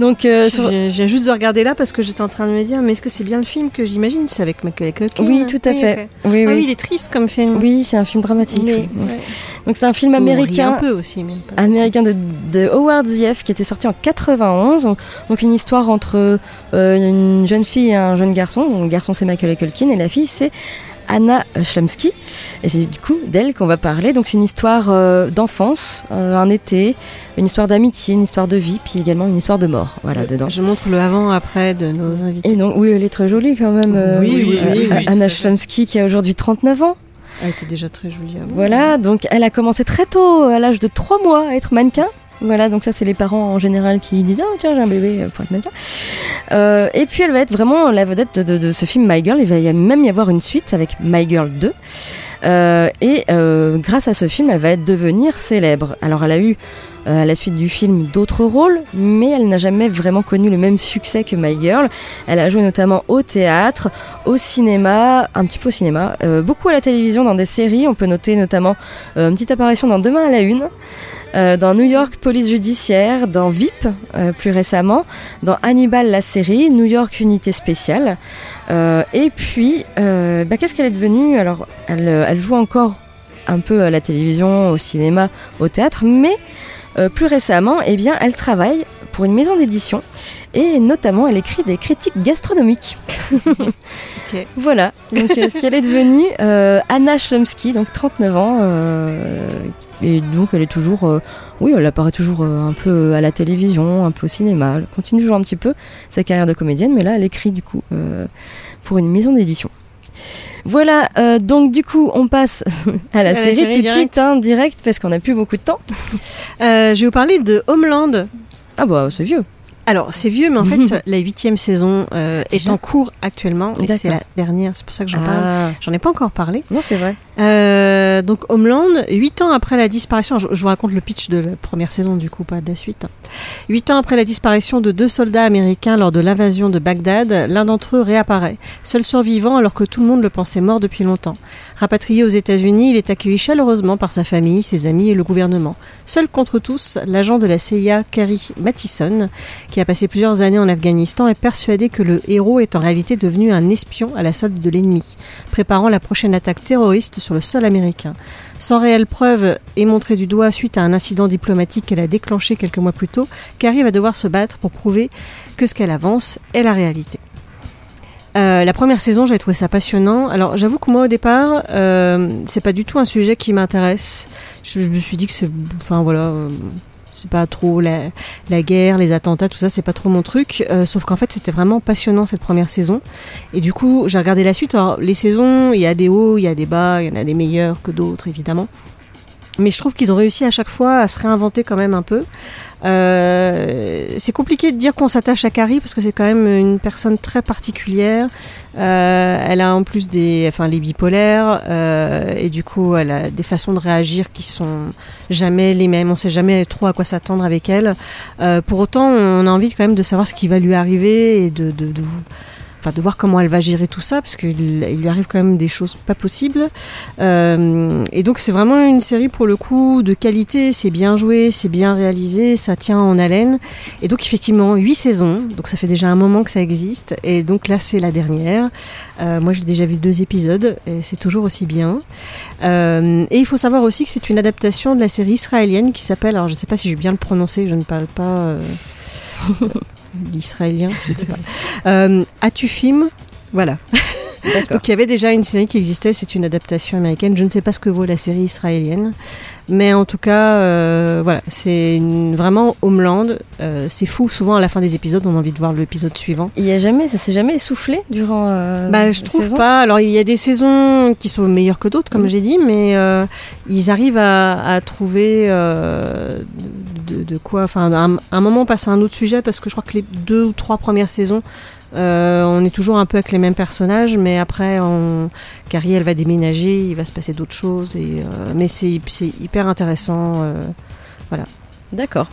Donc, euh, sur- J'ai j'ai juste de regarder là parce que j'étais en train de me dire, mais est-ce que c'est bien le film que j'imagine? C'est avec Macaulay Culkin Oui, tout à fait. Oui, Ah oui. oui, il est triste comme film. Oui, c'est un film dramatique. Mais- oui. Donc c'est un film américain. un peu aussi, mais pas- américain de, de Howard Zieff qui était sorti en 91. Donc, donc une histoire entre euh, une jeune fille et un jeune garçon. Donc, le garçon c'est Michael Culkin et la fille c'est Anna Schlamsky. Et c'est du coup d'elle qu'on va parler. Donc c'est une histoire euh, d'enfance, euh, un été, une histoire d'amitié, une histoire de vie, puis également une histoire de mort. Voilà dedans. Je montre le avant-après de nos invités. Et donc oui, elle est très jolie quand même. euh, Oui, oui, oui, oui, Anna Schlamsky qui a aujourd'hui 39 ans. Elle était déjà très jolie avant. Voilà, donc elle a commencé très tôt, à l'âge de 3 mois, à être mannequin. Voilà, donc ça c'est les parents en général qui disent oh tiens j'ai un bébé euh, pour être mannequin. Euh, et puis elle va être vraiment la vedette de, ce film My Girl. Il va y même y avoir une suite avec My Girl 2. Euh, et grâce à ce film, elle va être devenir célèbre. Alors elle a eu à la suite du film d'autres rôles, mais elle n'a jamais vraiment connu le même succès que My Girl. Elle a joué notamment au théâtre, au cinéma, un petit peu au cinéma, euh, beaucoup à la télévision, dans des séries. On peut noter notamment euh, une petite apparition dans Demain à la Une. euh, dans New York Police Judiciaire, dans VIP euh, plus récemment, dans Hannibal la série, New York Unité Spéciale. Euh, et puis, euh, bah, qu'est-ce qu'elle est devenue? Alors, euh, elle joue encore un peu à la télévision, au cinéma, au théâtre, mais euh, plus récemment, eh bien, elle travaille pour une maison d'édition et notamment elle écrit des critiques gastronomiques. Voilà, donc euh, ce qu'elle est devenue, euh, Anna Schlumsky, donc 39 ans, euh, et donc elle est toujours, euh, oui, elle apparaît toujours un peu à la télévision, un peu au cinéma, elle continue toujours un petit peu sa carrière de comédienne, mais là elle écrit du coup pour une maison d'édition. Voilà, euh, donc du coup on passe à la À la série, série tout de direct. suite, hein, direct, parce qu'on n'a plus beaucoup de temps. Euh, je vais vous parler de Homeland. Ah bah c'est vieux. Alors, c'est vieux, mais en fait, la huitième saison euh, est en cours actuellement. Et c'est la dernière, c'est pour ça que j'en parle. Ah, J'en ai pas encore parlé. non c'est vrai. Euh, donc Homeland, huit ans après la disparition, je, vous raconte le pitch de la première saison du coup, pas de la suite. Huit ans après la disparition de deux soldats américains lors de l'invasion de Bagdad, l'un d'entre eux réapparaît, seul survivant alors que tout le monde le pensait mort depuis longtemps. Rapatrié aux États-Unis, il est accueilli chaleureusement par sa famille, ses amis et le gouvernement. Seul contre tous, l'agent de la CIA, Carrie Mathison, qui a passé plusieurs années en Afghanistan, est persuadé que le héros est en réalité devenu un espion à la solde de l'ennemi, préparant la prochaine attaque terroriste sur le sol américain. Sans réelle preuve et montré du doigt suite à un incident diplomatique qu'elle a déclenché quelques mois plus tôt, Carrie va devoir se battre pour prouver que ce qu'elle avance est la réalité. Euh, la première saison, j'avais trouvé ça passionnant. Alors, j'avoue que moi, au départ, euh, c'est pas du tout un sujet qui m'intéresse. Je, je me suis dit que c'est, enfin voilà, euh, c'est pas trop la, la guerre, les attentats, tout ça, c'est pas trop mon truc. Euh, sauf qu'en fait, c'était vraiment passionnant cette première saison. Et du coup, j'ai regardé la suite. Alors, les saisons, il y a des hauts, il y a des bas, il y en a des meilleurs que d'autres, évidemment. Mais je trouve qu'ils ont réussi à chaque fois à se réinventer quand même un peu. Euh, c'est compliqué de dire qu'on s'attache à Carrie parce que c'est quand même une personne très particulière. Euh, elle a en plus des, enfin, les bipolaires euh, et du coup, elle a des façons de réagir qui sont jamais les mêmes. On sait jamais trop à quoi s'attendre avec elle. Euh, pour autant, on a envie quand même de savoir ce qui va lui arriver et de, de, de vous de voir comment elle va gérer tout ça parce qu'il il lui arrive quand même des choses pas possibles. Euh, et donc c'est vraiment une série pour le coup de qualité. C'est bien joué c'est bien réalisé ça tient en haleine. Et donc effectivement huit saisons. Donc ça fait déjà un moment que ça existe. Et donc là c'est la dernière. Euh, moi j'ai déjà vu deux épisodes et c'est toujours aussi bien. Euh, et il faut savoir aussi que c'est une adaptation de la série israélienne qui s'appelle alors je sais pas si je vais bien le prononcer je ne parle pas l'israélien, je ne sais pas. Euh, As-tu film Voilà. Donc il y avait déjà une série qui existait, c'est une adaptation américaine. Je ne sais pas ce que vaut la série israélienne, mais en tout cas, euh, voilà, c'est vraiment Homeland. Euh, c'est fou. Souvent à la fin des épisodes, on a envie de voir l'épisode suivant. Il y a jamais, ça s'est jamais essoufflé durant. euh, Bah, je trouve saison? pas. Alors, il y a des saisons qui sont meilleures que d'autres, comme Mhm. j'ai dit, mais euh, ils arrivent à, à trouver de, quoi. Enfin, un, un moment, passer à un autre sujet, parce que je crois que les deux ou trois premières saisons, euh, on est toujours un peu avec les mêmes personnages, mais après, on... Carrie, elle va déménager, il va se passer d'autres choses, et, euh, mais c'est c'est hyper intéressant. euh, voilà. D'accord.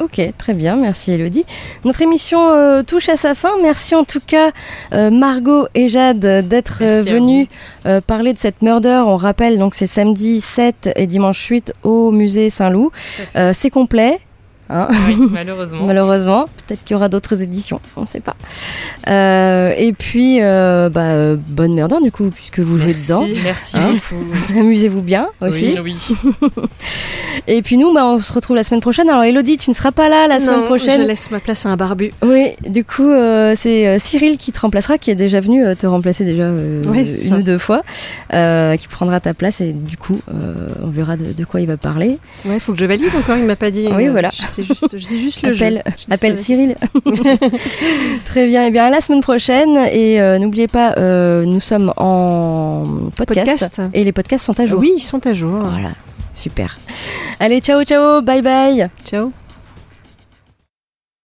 Ok, très bien, merci Elodie. Notre émission euh, touche à sa fin. Merci en tout cas euh, Margot et Jade d'être euh, Merci à venues euh, parler de cette murder. On rappelle donc c'est samedi 7 et dimanche 8 au musée Saint-Loup. Euh, c'est complet. Hein. Oui, malheureusement. Malheureusement, peut-être qu'il y aura d'autres éditions, on ne sait pas. Euh, et puis, euh, bah, bonne murder du coup, puisque vous jouez dedans. merci Hein beaucoup. Amusez-vous bien aussi. Oui, oui. Et puis nous, bah, on se retrouve la semaine prochaine. Alors Elodie, tu ne seras pas là la semaine Non, prochaine. Je laisse ma place à un barbu. Oui, du coup, euh, c'est Cyril qui te remplacera, qui est déjà venu te remplacer déjà euh, Oui, une ça. ou deux fois, euh, qui prendra ta place et du coup, euh, on verra de, de quoi il va parler. Ouais, il faut que je valide encore, il m'a pas dit. Oui, Euh, voilà. Je sais juste, juste le Appelle, jeu. Je appelle Cyril. Très bien. Et bien à la semaine prochaine et euh, n'oubliez pas, euh, nous sommes en podcast, Podcast. et les podcasts sont à jour. Oui, ils sont à jour. Voilà, super. Allez, ciao, ciao, bye bye. Ciao.